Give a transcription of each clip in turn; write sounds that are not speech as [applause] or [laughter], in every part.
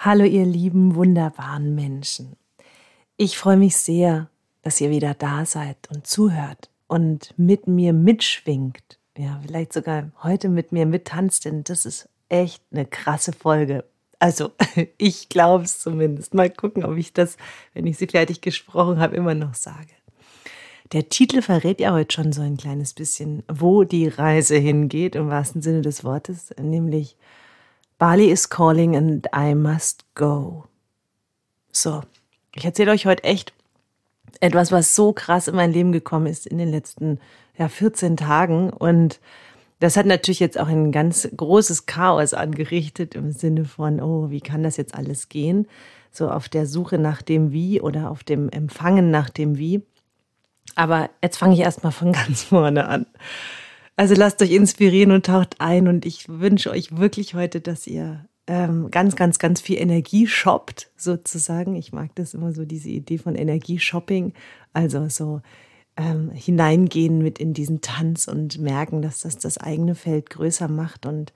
Hallo ihr lieben, wunderbaren Menschen. Ich freue mich sehr, dass ihr wieder da seid und zuhört und mit mir mitschwingt. Ja, vielleicht sogar heute mit mir mittanzt, denn das ist echt eine krasse Folge. Also, [laughs] ich glaube es zumindest. Mal gucken, ob ich das, wenn ich sie fertig gesprochen habe, immer noch sage. Der Titel verrät ja heute schon so ein kleines bisschen, wo die Reise hingeht, im wahrsten Sinne des Wortes, nämlich Bali is calling and I must go. So, ich erzähle euch heute echt etwas, was so krass in mein Leben gekommen ist in den letzten ja, 14 Tagen. Und das hat natürlich jetzt auch ein ganz großes Chaos angerichtet im Sinne von, oh, wie kann das jetzt alles gehen? So auf der Suche nach dem Wie oder auf dem Empfangen nach dem Wie. Aber jetzt fange ich erstmal von [laughs] ganz vorne an. Also lasst euch inspirieren und taucht ein. Und ich wünsche euch wirklich heute, dass ihr ähm, ganz, ganz, ganz viel Energie shoppt, sozusagen. Ich mag das immer so, diese Idee von Energieshopping. Also so ähm, hineingehen mit in diesen Tanz und merken, dass das das eigene Feld größer macht und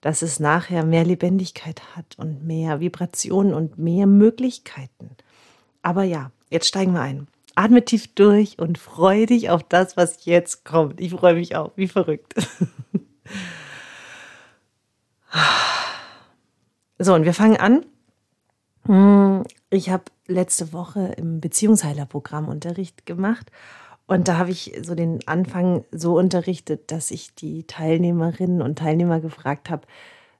dass es nachher mehr Lebendigkeit hat und mehr Vibrationen und mehr Möglichkeiten. Aber ja, jetzt steigen wir ein. Atme tief durch und freue dich auf das, was jetzt kommt. Ich freue mich auch, wie verrückt. [laughs] So, und wir fangen an. Hm, ich habe letzte Woche im Beziehungsheilerprogramm Unterricht gemacht und da habe ich so den Anfang so unterrichtet, dass ich die Teilnehmerinnen und Teilnehmer gefragt habe,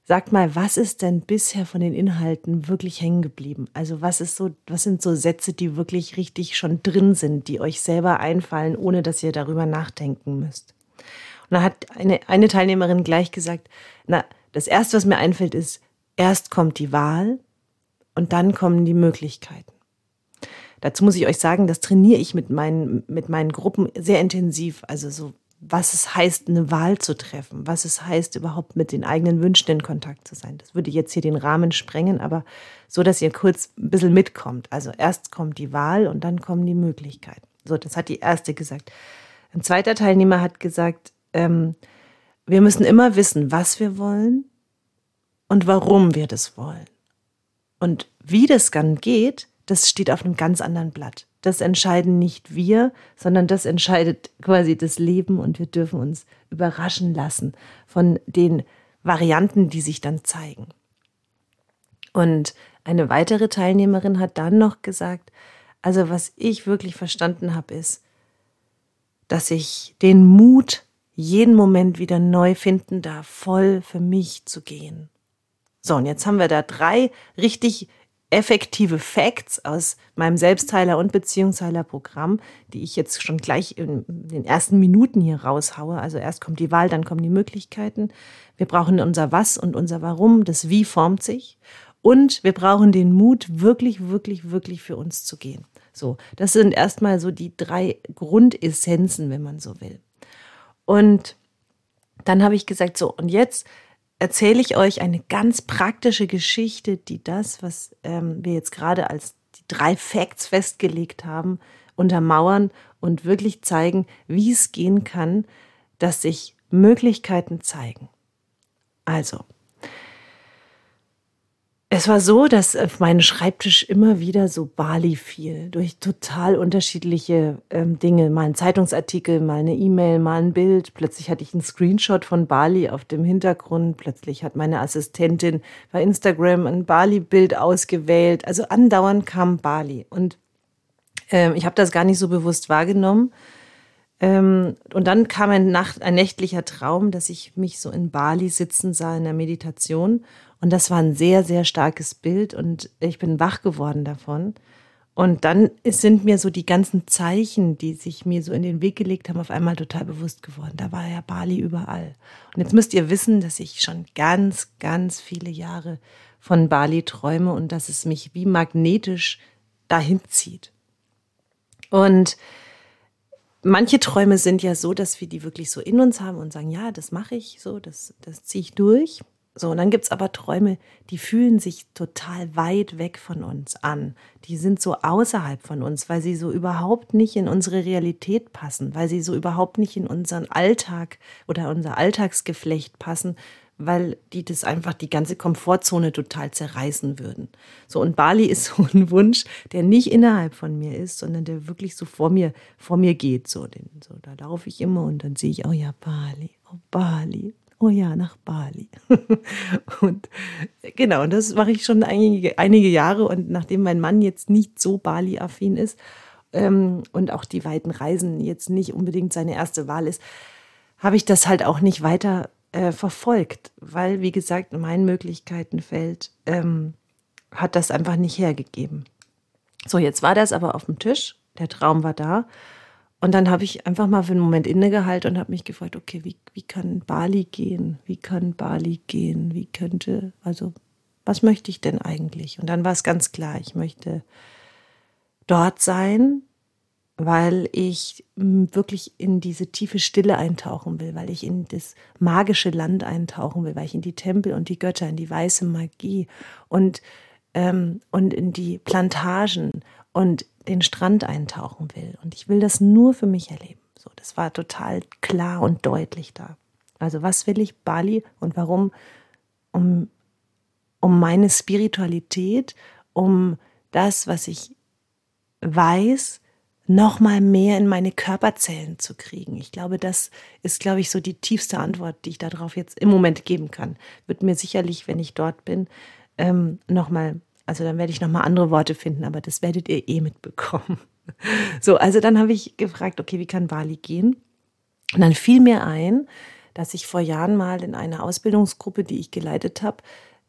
Sagt mal, was ist denn bisher von den Inhalten wirklich hängen geblieben? Also was ist so, was sind so Sätze, die wirklich richtig schon drin sind, die euch selber einfallen, ohne dass ihr darüber nachdenken müsst? Und da hat eine, eine Teilnehmerin gleich gesagt, na, das erste, was mir einfällt, ist, erst kommt die Wahl und dann kommen die Möglichkeiten. Dazu muss ich euch sagen, das trainiere ich mit meinen, mit meinen Gruppen sehr intensiv. Also so was es heißt, eine Wahl zu treffen, was es heißt, überhaupt mit den eigenen Wünschen in Kontakt zu sein. Das würde jetzt hier den Rahmen sprengen, aber so, dass ihr kurz ein bisschen mitkommt. Also erst kommt die Wahl und dann kommen die Möglichkeiten. So, das hat die erste gesagt. Ein zweiter Teilnehmer hat gesagt, ähm, wir müssen immer wissen, was wir wollen und warum wir das wollen. Und wie das dann geht, das steht auf einem ganz anderen Blatt das entscheiden nicht wir, sondern das entscheidet quasi das Leben und wir dürfen uns überraschen lassen von den Varianten, die sich dann zeigen. Und eine weitere Teilnehmerin hat dann noch gesagt, also was ich wirklich verstanden habe, ist, dass ich den Mut jeden Moment wieder neu finden darf, voll für mich zu gehen. So, und jetzt haben wir da drei richtig effektive Facts aus meinem Selbstheiler- und Beziehungsheiler-Programm, die ich jetzt schon gleich in den ersten Minuten hier raushaue. Also erst kommt die Wahl, dann kommen die Möglichkeiten. Wir brauchen unser Was und unser Warum. Das Wie formt sich. Und wir brauchen den Mut, wirklich, wirklich, wirklich für uns zu gehen. So, das sind erstmal so die drei Grundessenzen, wenn man so will. Und dann habe ich gesagt, so, und jetzt erzähle ich euch eine ganz praktische Geschichte, die das, was ähm, wir jetzt gerade als die drei Facts festgelegt haben, untermauern und wirklich zeigen, wie es gehen kann, dass sich Möglichkeiten zeigen. Also, es war so, dass auf meinen Schreibtisch immer wieder so Bali fiel, durch total unterschiedliche ähm, Dinge. Mal ein Zeitungsartikel, mal eine E-Mail, mal ein Bild. Plötzlich hatte ich einen Screenshot von Bali auf dem Hintergrund. Plötzlich hat meine Assistentin bei Instagram ein Bali-Bild ausgewählt. Also andauernd kam Bali. Und ähm, ich habe das gar nicht so bewusst wahrgenommen. Ähm, und dann kam ein, Nacht, ein nächtlicher Traum, dass ich mich so in Bali sitzen sah in der Meditation und das war ein sehr, sehr starkes Bild und ich bin wach geworden davon. Und dann sind mir so die ganzen Zeichen, die sich mir so in den Weg gelegt haben, auf einmal total bewusst geworden. Da war ja Bali überall. Und jetzt müsst ihr wissen, dass ich schon ganz, ganz viele Jahre von Bali träume und dass es mich wie magnetisch dahin zieht. Und manche Träume sind ja so, dass wir die wirklich so in uns haben und sagen, ja, das mache ich so, das, das ziehe ich durch. So, und dann gibt's aber Träume, die fühlen sich total weit weg von uns an. Die sind so außerhalb von uns, weil sie so überhaupt nicht in unsere Realität passen, weil sie so überhaupt nicht in unseren Alltag oder unser Alltagsgeflecht passen, weil die das einfach die ganze Komfortzone total zerreißen würden. So und Bali ist [laughs] so ein Wunsch, der nicht innerhalb von mir ist, sondern der wirklich so vor mir vor mir geht. So, den, so da laufe ich immer und dann sehe ich, oh ja Bali, oh Bali, oh ja nach Bali. [laughs] und genau, und das mache ich schon einige, einige Jahre und nachdem mein Mann jetzt nicht so Bali-affin ist ähm, und auch die weiten Reisen jetzt nicht unbedingt seine erste Wahl ist, habe ich das halt auch nicht weiter äh, verfolgt, weil, wie gesagt, mein Möglichkeitenfeld ähm, hat das einfach nicht hergegeben. So, jetzt war das aber auf dem Tisch, der Traum war da. Und dann habe ich einfach mal für einen Moment innegehalten und habe mich gefragt, okay, wie, wie kann Bali gehen? Wie kann Bali gehen? Wie könnte, also, was möchte ich denn eigentlich? Und dann war es ganz klar, ich möchte dort sein, weil ich wirklich in diese tiefe Stille eintauchen will, weil ich in das magische Land eintauchen will, weil ich in die Tempel und die Götter, in die weiße Magie und, ähm, und in die Plantagen und den Strand eintauchen will. Und ich will das nur für mich erleben. So, das war total klar und deutlich da. Also was will ich Bali und warum? Um, um meine Spiritualität, um das, was ich weiß, noch mal mehr in meine Körperzellen zu kriegen. Ich glaube, das ist, glaube ich, so die tiefste Antwort, die ich darauf jetzt im Moment geben kann. Wird mir sicherlich, wenn ich dort bin, ähm, noch mal, also dann werde ich noch mal andere Worte finden, aber das werdet ihr eh mitbekommen. [laughs] So, also dann habe ich gefragt, okay, wie kann Bali gehen? Und dann fiel mir ein, dass ich vor Jahren mal in einer Ausbildungsgruppe, die ich geleitet habe,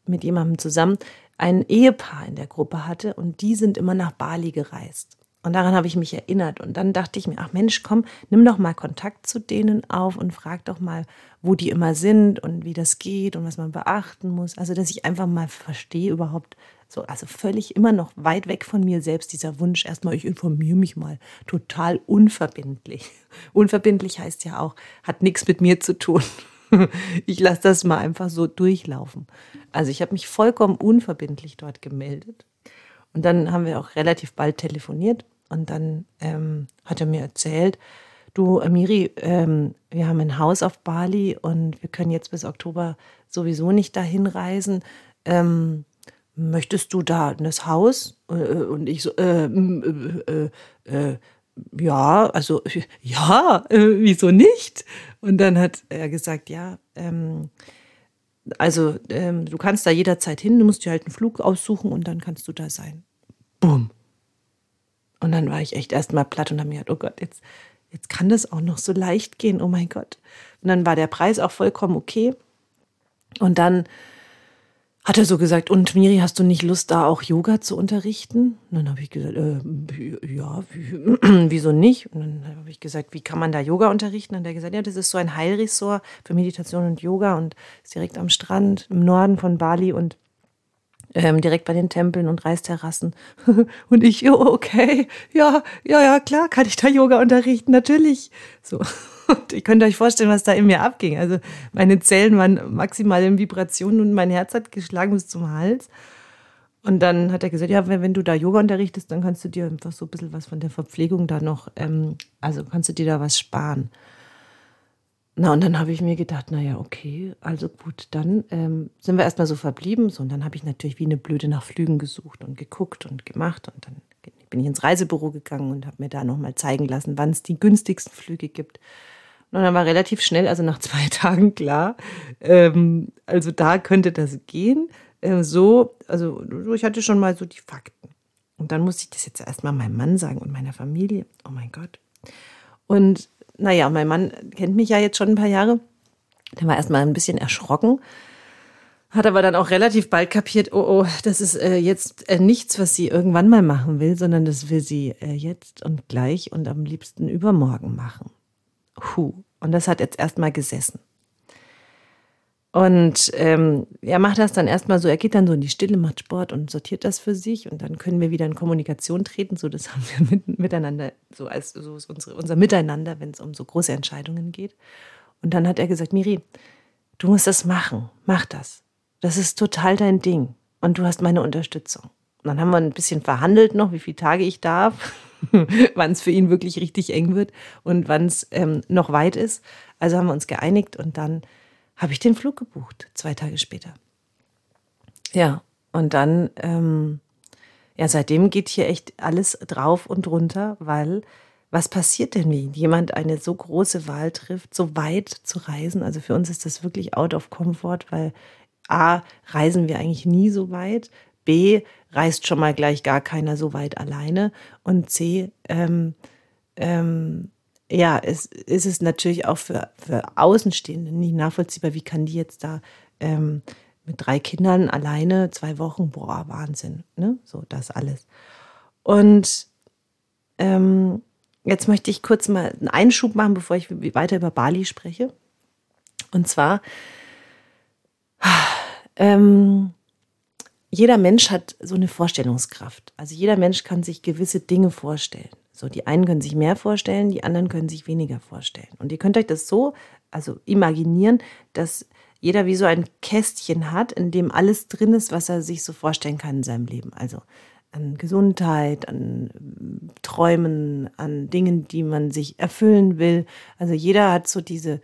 mit jemandem zusammen ein Ehepaar in der Gruppe hatte und die sind immer nach Bali gereist. Und daran habe ich mich erinnert. Und dann dachte ich mir, ach Mensch, komm, nimm doch mal Kontakt zu denen auf und frag doch mal, wo die immer sind und wie das geht und was man beachten muss. Also, dass ich einfach mal verstehe überhaupt, so, also völlig immer noch weit weg von mir selbst, dieser Wunsch, erstmal, ich informiere mich mal, total unverbindlich. [laughs] Unverbindlich heißt ja auch, hat nichts mit mir zu tun. [laughs] Ich lasse das mal einfach so durchlaufen. Also ich habe mich vollkommen unverbindlich dort gemeldet. Und dann haben wir auch relativ bald telefoniert und dann ähm, hat er mir erzählt, du Amiri, ähm, wir haben ein Haus auf Bali und wir können jetzt bis Oktober sowieso nicht dahin reisen. Ähm, möchtest du da das Haus? Äh, und ich so, äh, äh, äh, ja, also [laughs] ja, äh, wieso nicht? Und dann hat er gesagt, ja, ähm, also ähm, du kannst da jederzeit hin, du musst dir halt einen Flug aussuchen und dann kannst du da sein. Bumm. Und dann war ich echt erstmal platt und habe mir gedacht, oh Gott, jetzt, jetzt kann das auch noch so leicht gehen, oh mein Gott. Und dann war der Preis auch vollkommen okay. Und dann hat er so gesagt, und Miri, hast du nicht Lust, da auch Yoga zu unterrichten? Und dann habe ich gesagt, äh, ja, [clears throat] wieso nicht? Und dann habe ich gesagt, wie kann man da Yoga unterrichten? Und er hat gesagt, ja, das ist so ein Heilresort für Meditation und Yoga und ist direkt am Strand im Norden von Bali und ähm, direkt bei den Tempeln und Reisterrassen. [laughs] und ich, oh, okay, ja, ja, ja, klar, kann ich da Yoga unterrichten, natürlich. So. Und ihr könnt euch vorstellen, was da in mir abging. Also meine Zellen waren maximal in Vibrationen und mein Herz hat geschlagen bis zum Hals. Und dann hat er gesagt, ja, wenn, wenn du da Yoga unterrichtest, dann kannst du dir einfach so ein bisschen was von der Verpflegung da noch, ähm, also kannst du dir da was sparen. Na, und dann habe ich mir gedacht, naja, okay, also gut, dann ähm, sind wir erstmal so verblieben. So, und dann habe ich natürlich wie eine Blöde nach Flügen gesucht und geguckt und gemacht. Und dann bin ich ins Reisebüro gegangen und habe mir da nochmal zeigen lassen, wann es die günstigsten Flüge gibt. Und dann war relativ schnell, also nach [laughs] zwei Tagen klar, ähm, also da könnte das gehen. Äh, so, also ich hatte schon mal so die Fakten. Und dann musste ich das jetzt erstmal meinem Mann sagen und meiner Familie. Oh mein Gott. Und naja, mein Mann kennt mich ja jetzt schon ein paar Jahre. Der war erstmal ein bisschen erschrocken, hat aber dann auch relativ bald kapiert, oh, oh, das ist äh, jetzt äh, nichts, was sie irgendwann mal machen will, sondern das will sie äh, jetzt und gleich und am liebsten übermorgen machen. Huh. Und das hat jetzt erstmal gesessen. Und ähm, er macht das dann erstmal so, er geht dann so in die Stille, macht Sport und sortiert das für sich und dann können wir wieder in Kommunikation treten. So, das [laughs] haben wir mit, miteinander, so als so ist unsere, unser Miteinander, wenn es um so große Entscheidungen geht. Und dann hat er gesagt, Miri, du musst das machen, mach das. Das ist total dein Ding und du hast meine Unterstützung. Und dann haben wir ein bisschen verhandelt noch, wie viele Tage ich darf, [laughs] wann es für ihn wirklich richtig eng wird und wann es ähm, noch weit ist. Also haben wir uns geeinigt und dann habe ich den Flug gebucht, zwei Tage später. Ja, und dann, ähm, ja, seitdem geht hier echt alles drauf und runter, weil was passiert denn, wenn jemand eine so große Wahl trifft, so weit zu reisen? Also für uns ist das wirklich out of comfort, weil A, reisen wir eigentlich nie so weit. B, reist schon mal gleich gar keiner so weit alleine. Und C, ähm, ähm, ja, es, ist es natürlich auch für, für Außenstehende nicht nachvollziehbar, wie kann die jetzt da ähm, mit drei Kindern alleine zwei Wochen, boah, Wahnsinn, ne? So, das alles. Und ähm, jetzt möchte ich kurz mal einen Einschub machen, bevor ich weiter über Bali spreche. Und zwar, ähm, jeder Mensch hat so eine Vorstellungskraft. Also jeder Mensch kann sich gewisse Dinge vorstellen. So, die einen können sich mehr vorstellen, die anderen können sich weniger vorstellen. Und ihr könnt euch das so, also imaginieren, dass jeder wie so ein Kästchen hat, in dem alles drin ist, was er sich so vorstellen kann in seinem Leben. Also an Gesundheit, an Träumen, an Dingen, die man sich erfüllen will. Also jeder hat so diese,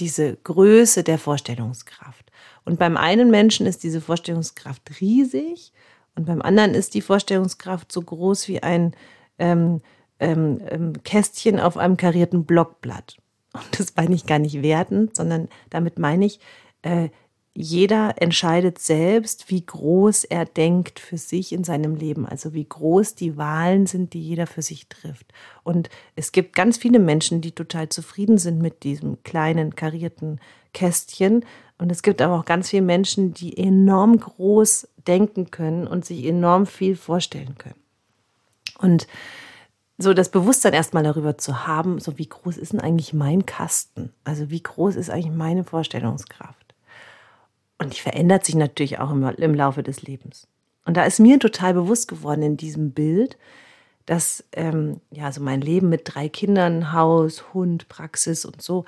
diese Größe der Vorstellungskraft. Und beim einen Menschen ist diese Vorstellungskraft riesig und beim anderen ist die Vorstellungskraft so groß wie ein ähm, ähm, ähm, Kästchen auf einem karierten Blockblatt. Und das meine ich gar nicht wertend, sondern damit meine ich, äh, jeder entscheidet selbst, wie groß er denkt für sich in seinem Leben, also wie groß die Wahlen sind, die jeder für sich trifft. Und es gibt ganz viele Menschen, die total zufrieden sind mit diesem kleinen karierten Kästchen. Und es gibt aber auch ganz viele Menschen, die enorm groß denken können und sich enorm viel vorstellen können. Und so das Bewusstsein erstmal darüber zu haben, so wie groß ist denn eigentlich mein Kasten? Also wie groß ist eigentlich meine Vorstellungskraft? Und die verändert sich natürlich auch im, im Laufe des Lebens. Und da ist mir total bewusst geworden in diesem Bild, dass ähm, ja so mein Leben mit drei Kindern, Haus, Hund, Praxis und so,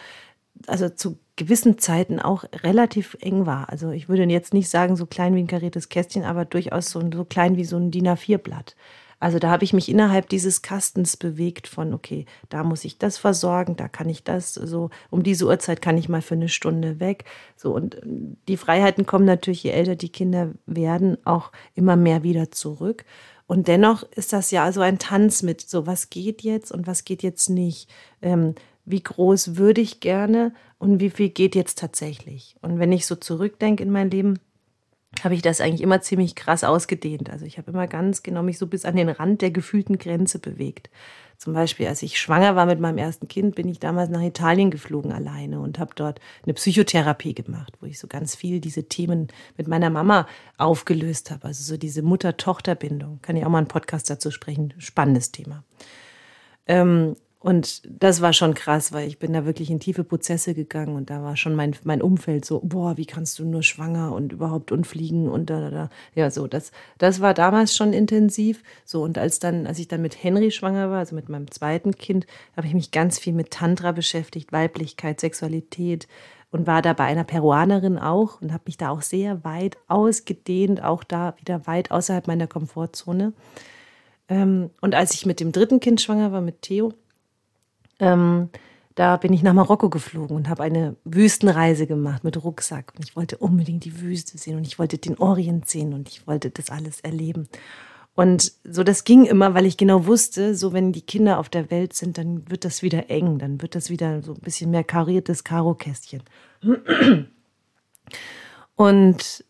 also zu gewissen Zeiten auch relativ eng war. Also ich würde jetzt nicht sagen so klein wie ein kariertes Kästchen, aber durchaus so, so klein wie so ein DIN A4-Blatt. Also da habe ich mich innerhalb dieses Kastens bewegt von, okay, da muss ich das versorgen, da kann ich das, so um diese Uhrzeit kann ich mal für eine Stunde weg. So und äh, die Freiheiten kommen natürlich, je älter die Kinder werden, auch immer mehr wieder zurück. Und dennoch ist das ja so ein Tanz mit, so was geht jetzt und was geht jetzt nicht. Ähm, wie groß würde ich gerne und wie viel geht jetzt tatsächlich. Und wenn ich so zurückdenke in mein Leben, habe ich das eigentlich immer ziemlich krass ausgedehnt. Also ich habe immer ganz genau mich so bis an den Rand der gefühlten Grenze bewegt. Zum Beispiel, als ich schwanger war mit meinem ersten Kind, bin ich damals nach Italien geflogen alleine und habe dort eine Psychotherapie gemacht, wo ich so ganz viel diese Themen mit meiner Mama aufgelöst habe. Also so diese Mutter-Tochter-Bindung. Kann ich auch mal einen Podcast dazu sprechen. Spannendes Thema. Ähm, und das war schon krass, weil ich bin da wirklich in tiefe Prozesse gegangen und da war schon mein, mein Umfeld so, boah, wie kannst du nur schwanger und überhaupt unfliegen und da, da, da. Ja, so, das, das war damals schon intensiv. So, und als dann, als ich dann mit Henry schwanger war, also mit meinem zweiten Kind, habe ich mich ganz viel mit Tantra beschäftigt, Weiblichkeit, Sexualität und war da bei einer Peruanerin auch und habe mich da auch sehr weit ausgedehnt, auch da wieder weit außerhalb meiner Komfortzone. Ähm, und als ich mit dem dritten Kind schwanger war, mit Theo, ähm, da bin ich nach Marokko geflogen und habe eine Wüstenreise gemacht mit Rucksack. Und ich wollte unbedingt die Wüste sehen und ich wollte den Orient sehen und ich wollte das alles erleben. Und so, das ging immer, weil ich genau wusste, so wenn die Kinder auf der Welt sind, dann wird das wieder eng, dann wird das wieder so ein bisschen mehr kariertes Karokästchen. Und,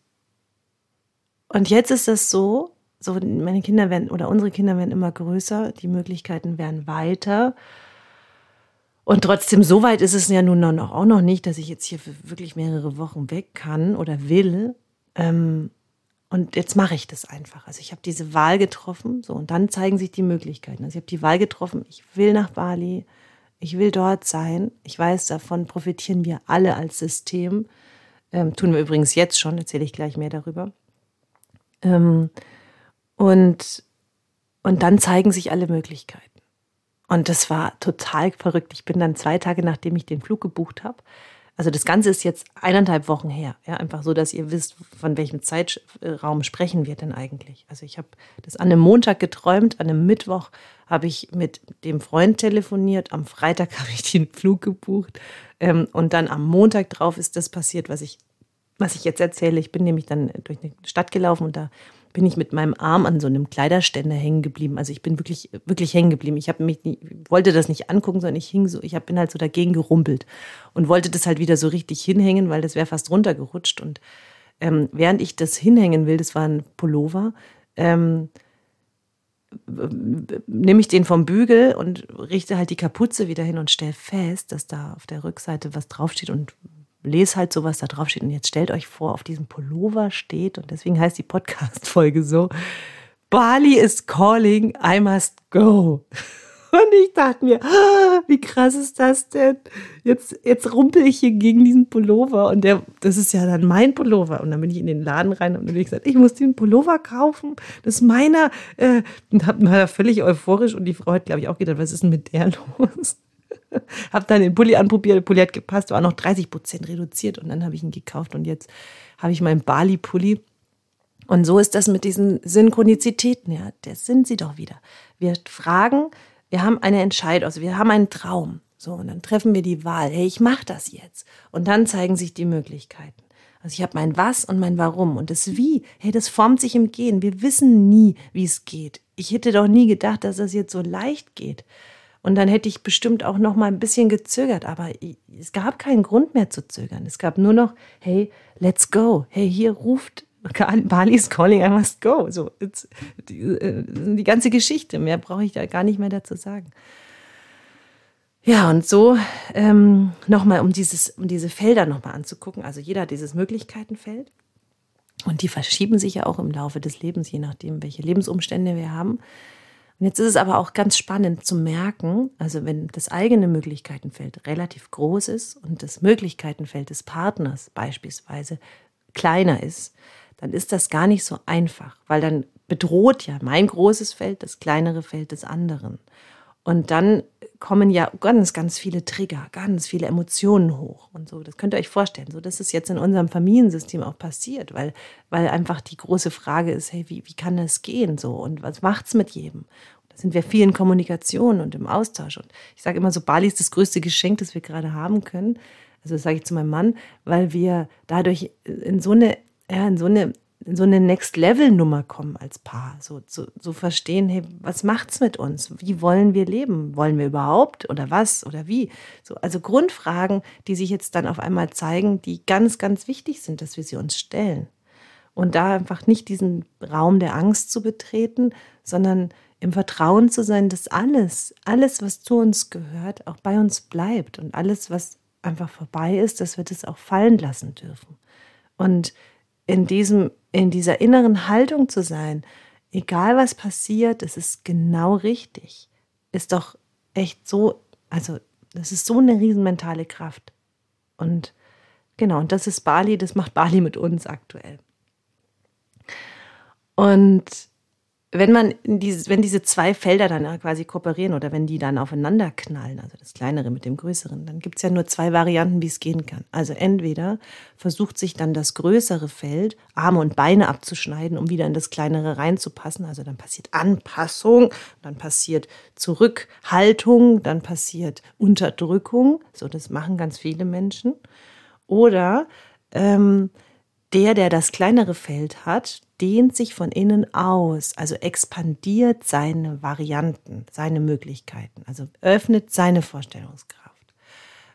und jetzt ist das so, so meine Kinder werden oder unsere Kinder werden immer größer, die Möglichkeiten werden weiter. Und trotzdem, so weit ist es ja nun noch, auch noch nicht, dass ich jetzt hier wirklich mehrere Wochen weg kann oder will. Ähm, und jetzt mache ich das einfach. Also ich habe diese Wahl getroffen, so und dann zeigen sich die Möglichkeiten. Also ich habe die Wahl getroffen, ich will nach Bali, ich will dort sein. Ich weiß, davon profitieren wir alle als System. Ähm, tun wir übrigens jetzt schon, erzähle ich gleich mehr darüber. Ähm, und, und dann zeigen sich alle Möglichkeiten. Und das war total verrückt. Ich bin dann zwei Tage, nachdem ich den Flug gebucht habe, Also das Ganze ist jetzt eineinhalb Wochen her. Ja, einfach so, dass ihr wisst, von welchem Zeitraum sprechen wir denn eigentlich. Also ich habe das an einem Montag geträumt, an einem Mittwoch habe ich mit dem Freund telefoniert, am Freitag [laughs] habe ich den Flug gebucht ähm, und dann am Montag drauf ist das passiert, was ich, was ich jetzt erzähle. Ich bin nämlich dann durch eine Stadt gelaufen und da bin ich mit meinem Arm an so einem Kleiderständer hängen geblieben. Also ich bin wirklich, wirklich hängen geblieben. Ich habe mich nie, wollte das nicht angucken, sondern ich hing so, ich bin halt so dagegen gerumpelt und wollte das halt wieder so richtig hinhängen, weil das wäre fast runtergerutscht. Und ähm, während ich das hinhängen will, das war ein Pullover, ähm, nehme ich den vom Bügel und richte halt die Kapuze wieder hin und stelle fest, dass da auf der Rückseite was draufsteht und lese halt so, was da drauf steht. Und jetzt stellt euch vor, auf diesem Pullover steht, und deswegen heißt die Podcast-Folge so, Bali is calling, I must go. Und ich dachte mir, ah, wie krass ist das denn? Jetzt, jetzt rumpel ich hier gegen diesen Pullover und der, das ist ja dann mein Pullover. Und dann bin ich in den Laden rein und habe gesagt, ich muss den Pullover kaufen. Das ist meiner. Äh, und hab mal völlig euphorisch und die Frau hat, glaube ich, auch gedacht, was ist denn mit der [laughs] los? [laughs] habe dann den Pulli anprobiert, der Pulli hat gepasst, war noch 30 Prozent reduziert und dann habe ich ihn gekauft und jetzt habe ich meinen Bali-Pulli. Und so ist das mit diesen Synchronizitäten, ja, das sind sie doch wieder. Wir fragen, wir haben eine Entscheidung, also wir haben einen Traum. So, und dann treffen wir die Wahl. Hey, ich mache das jetzt. Und dann zeigen sich die Möglichkeiten. Also ich habe mein Was und mein Warum. Und das Wie, hey, das formt sich im Gehen. Wir wissen nie, wie es geht. Ich hätte doch nie gedacht, dass das jetzt so leicht geht. Und dann hätte ich bestimmt auch noch mal ein bisschen gezögert, aber es gab keinen Grund mehr zu zögern. Es gab nur noch, hey, let's go. Hey, hier ruft Bali is calling, I must go. So, die, äh, die ganze Geschichte. Mehr brauche ich da gar nicht mehr dazu sagen. Ja, und so ähm, nochmal, um, um diese Felder nochmal anzugucken. Also jeder hat dieses Möglichkeitenfeld. Und die verschieben sich ja auch im Laufe des Lebens, je nachdem, welche Lebensumstände wir haben. Und jetzt ist es aber auch ganz spannend zu merken, also wenn das eigene Möglichkeitenfeld relativ groß ist und das Möglichkeitenfeld des Partners beispielsweise kleiner ist, dann ist das gar nicht so einfach, weil dann bedroht ja mein großes Feld das kleinere Feld des anderen. Und dann kommen ja ganz, ganz viele Trigger, ganz viele Emotionen hoch und so. Das könnt ihr euch vorstellen. So, das ist jetzt in unserem Familiensystem auch passiert, weil, weil einfach die große Frage ist, hey, wie, wie kann das gehen so und was macht's mit jedem? Da sind wir viel in Kommunikation und im Austausch. Und ich sage immer so, Bali ist das größte Geschenk, das wir gerade haben können. Also das sage ich zu meinem Mann, weil wir dadurch in so eine, ja, in so eine in so eine Next-Level-Nummer kommen als Paar. So, so, so verstehen, hey, was macht's mit uns? Wie wollen wir leben? Wollen wir überhaupt? Oder was? Oder wie? So, also Grundfragen, die sich jetzt dann auf einmal zeigen, die ganz, ganz wichtig sind, dass wir sie uns stellen. Und da einfach nicht diesen Raum der Angst zu betreten, sondern im Vertrauen zu sein, dass alles, alles, was zu uns gehört, auch bei uns bleibt. Und alles, was einfach vorbei ist, dass wir das auch fallen lassen dürfen. Und in diesem in dieser inneren Haltung zu sein, egal was passiert, es ist genau richtig, ist doch echt so, also das ist so eine riesen mentale Kraft. Und genau, und das ist Bali, das macht Bali mit uns aktuell. Und wenn man diese, wenn diese zwei Felder dann quasi kooperieren oder wenn die dann aufeinander knallen, also das kleinere mit dem größeren, dann gibt es ja nur zwei Varianten, wie es gehen kann. Also entweder versucht sich dann das größere Feld, Arme und Beine abzuschneiden, um wieder in das kleinere reinzupassen. Also dann passiert Anpassung, dann passiert Zurückhaltung, dann passiert Unterdrückung. So, das machen ganz viele Menschen. Oder ähm, der, der das kleinere Feld hat, dehnt sich von innen aus, also expandiert seine Varianten, seine Möglichkeiten, also öffnet seine Vorstellungskraft.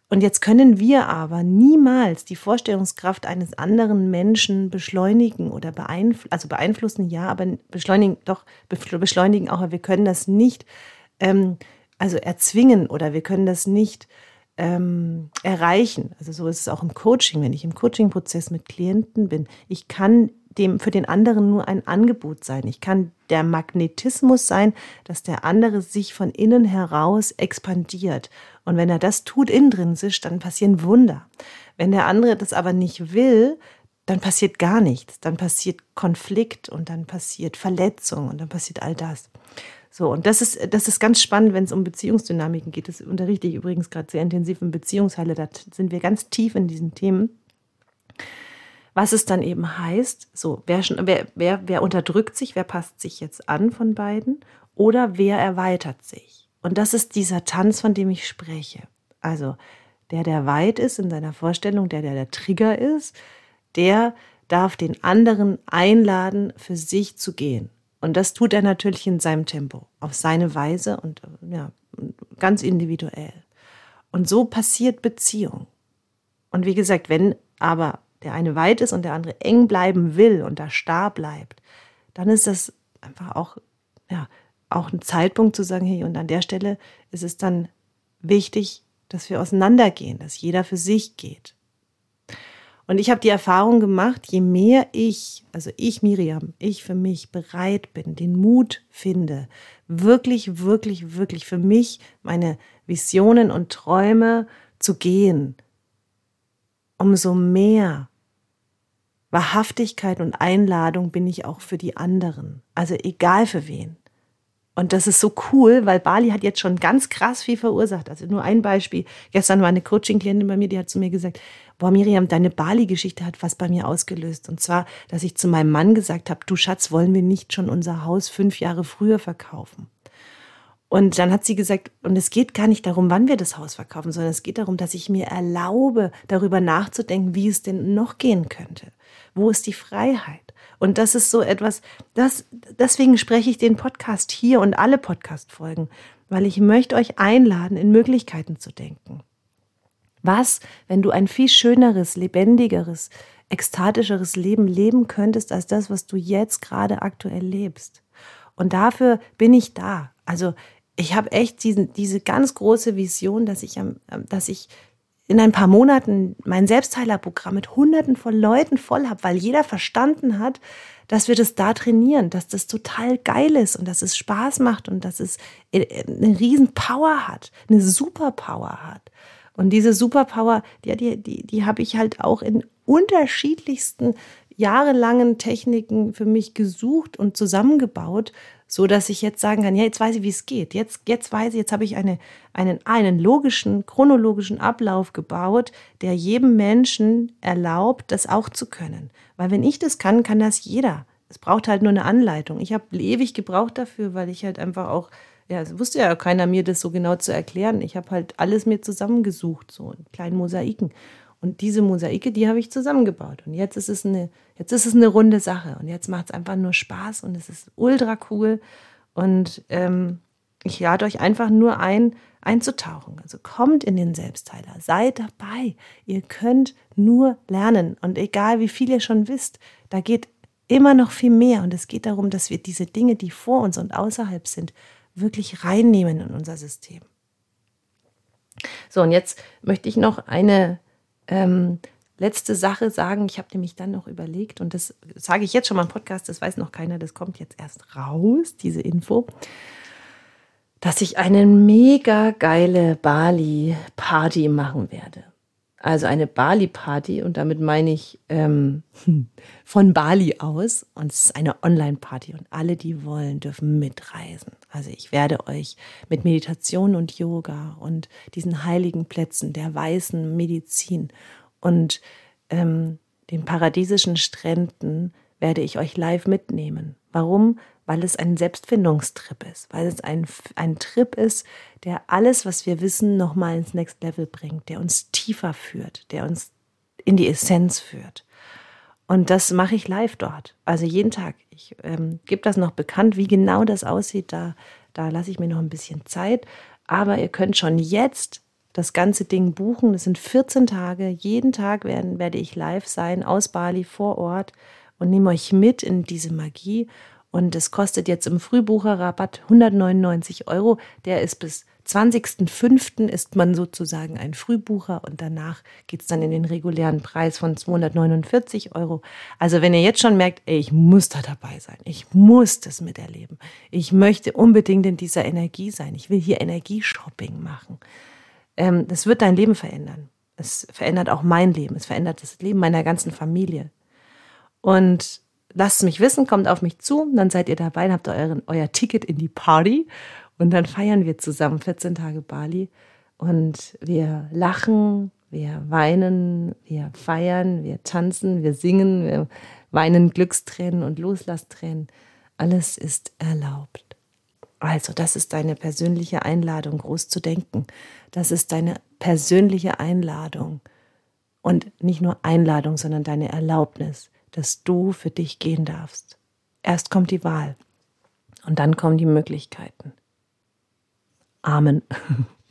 Und jetzt können wir aber niemals die Vorstellungskraft eines anderen Menschen beschleunigen oder beeinflussen, also beeinflussen ja, aber beschleunigen, doch beschleunigen auch, aber wir können das nicht, ähm, also erzwingen oder wir können das nicht ähm, erreichen. Also so ist es auch im Coaching, wenn ich im Coaching-Prozess mit Klienten bin. Ich kann dem für den anderen nur ein Angebot sein. Ich kann der Magnetismus sein, dass der andere sich von innen heraus expandiert. Und wenn er das tut intrinsisch, dann passieren Wunder. Wenn der andere das aber nicht will, dann passiert gar nichts. Dann passiert Konflikt und dann passiert Verletzung und dann passiert all das. So, und das ist, das ist ganz spannend, wenn es um Beziehungsdynamiken geht. Das unterrichte ich übrigens gerade sehr intensiv in Beziehungsheile. Da sind wir ganz tief in diesen Themen. Was es dann eben heißt, so, wer, schon, wer, wer, wer unterdrückt sich, wer passt sich jetzt an von beiden oder wer erweitert sich. Und das ist dieser Tanz, von dem ich spreche. Also der, der weit ist in seiner Vorstellung, der, der der Trigger ist, der darf den anderen einladen, für sich zu gehen. Und das tut er natürlich in seinem Tempo, auf seine Weise und ja, ganz individuell. Und so passiert Beziehung. Und wie gesagt, wenn aber der eine weit ist und der andere eng bleiben will und da starr bleibt, dann ist das einfach auch, ja, auch ein Zeitpunkt zu sagen, hey, und an der Stelle ist es dann wichtig, dass wir auseinandergehen, dass jeder für sich geht. Und ich habe die Erfahrung gemacht, je mehr ich, also ich Miriam, ich für mich bereit bin, den Mut finde, wirklich, wirklich, wirklich für mich meine Visionen und Träume zu gehen, umso mehr Wahrhaftigkeit und Einladung bin ich auch für die anderen. Also egal für wen. Und das ist so cool, weil Bali hat jetzt schon ganz krass viel verursacht. Also nur ein Beispiel. Gestern war eine Coaching-Klientin bei mir, die hat zu mir gesagt, boah Miriam, deine Bali-Geschichte hat was bei mir ausgelöst. Und zwar, dass ich zu meinem Mann gesagt habe, du Schatz, wollen wir nicht schon unser Haus fünf Jahre früher verkaufen? Und dann hat sie gesagt, und es geht gar nicht darum, wann wir das Haus verkaufen, sondern es geht darum, dass ich mir erlaube, darüber nachzudenken, wie es denn noch gehen könnte. Wo ist die Freiheit? Und das ist so etwas, das, deswegen spreche ich den Podcast hier und alle Podcast-Folgen, weil ich möchte euch einladen, in Möglichkeiten zu denken. Was, wenn du ein viel schöneres, lebendigeres, ekstatischeres Leben leben könntest als das, was du jetzt gerade aktuell lebst? Und dafür bin ich da. Also ich habe echt diesen, diese ganz große Vision, dass ich, dass ich in ein paar Monaten mein Selbstheilerprogramm mit Hunderten von Leuten voll habe, weil jeder verstanden hat, dass wir das da trainieren, dass das total geil ist und dass es Spaß macht und dass es eine riesen Power hat, eine Superpower hat. Und diese Superpower, die, die, die, die habe ich halt auch in unterschiedlichsten jahrelangen Techniken für mich gesucht und zusammengebaut, so dass ich jetzt sagen kann, ja, jetzt weiß ich, wie es geht. Jetzt, jetzt weiß ich, jetzt habe ich eine, einen, einen logischen, chronologischen Ablauf gebaut, der jedem Menschen erlaubt, das auch zu können. Weil wenn ich das kann, kann das jeder. Es braucht halt nur eine Anleitung. Ich habe ewig gebraucht dafür, weil ich halt einfach auch, ja, es wusste ja keiner mir das so genau zu erklären. Ich habe halt alles mir zusammengesucht, so in kleinen Mosaiken. Und diese Mosaike, die habe ich zusammengebaut. Und jetzt ist es eine, jetzt ist es eine runde Sache. Und jetzt macht es einfach nur Spaß und es ist ultra cool. Und ähm, ich lade euch einfach nur ein, einzutauchen. Also kommt in den Selbstheiler, seid dabei. Ihr könnt nur lernen. Und egal wie viel ihr schon wisst, da geht immer noch viel mehr. Und es geht darum, dass wir diese Dinge, die vor uns und außerhalb sind, wirklich reinnehmen in unser System. So, und jetzt möchte ich noch eine ähm, letzte Sache sagen. Ich habe nämlich dann noch überlegt, und das sage ich jetzt schon mal im Podcast, das weiß noch keiner, das kommt jetzt erst raus, diese Info, dass ich eine mega geile Bali-Party machen werde. Also eine Bali-Party und damit meine ich ähm, [laughs] von Bali aus und es ist eine Online-Party und alle, die wollen, dürfen mitreisen. Also ich werde euch mit Meditation und Yoga und diesen heiligen Plätzen der weißen Medizin und ähm, den paradiesischen Stränden werde ich euch live mitnehmen. Warum? Weil es ein Selbstfindungstrip ist, weil es ein, ein Trip ist, der alles, was wir wissen, nochmal ins Next Level bringt, der uns tiefer führt, der uns in die Essenz führt. Und das mache ich live dort. Also jeden Tag. Ich ähm, gebe das noch bekannt, wie genau das aussieht. Da, da lasse ich mir noch ein bisschen Zeit. Aber ihr könnt schon jetzt das ganze Ding buchen. Das sind 14 Tage. Jeden Tag werden, werde ich live sein aus Bali vor Ort und nehme euch mit in diese Magie. Und es kostet jetzt im Frühbucherrabatt 199 Euro. Der ist bis 20.05. ist man sozusagen ein Frühbucher und danach geht es dann in den regulären Preis von 249 Euro. Also wenn ihr jetzt schon merkt, ey, ich muss da dabei sein, ich muss das miterleben, ich möchte unbedingt in dieser Energie sein, ich will hier Energieshopping machen, ähm, das wird dein Leben verändern. Es verändert auch mein Leben, es verändert das Leben meiner ganzen Familie. Und lasst mich wissen, kommt auf mich zu, dann seid ihr dabei, habt euren, euer Ticket in die Party und dann feiern wir zusammen 14 Tage Bali und wir lachen, wir weinen, wir feiern, wir tanzen, wir singen, wir weinen Glückstränen und Loslasstränen. Alles ist erlaubt. Also, das ist deine persönliche Einladung, groß zu denken. Das ist deine persönliche Einladung. Und nicht nur Einladung, sondern deine Erlaubnis, dass du für dich gehen darfst. Erst kommt die Wahl und dann kommen die Möglichkeiten. Amen. [laughs]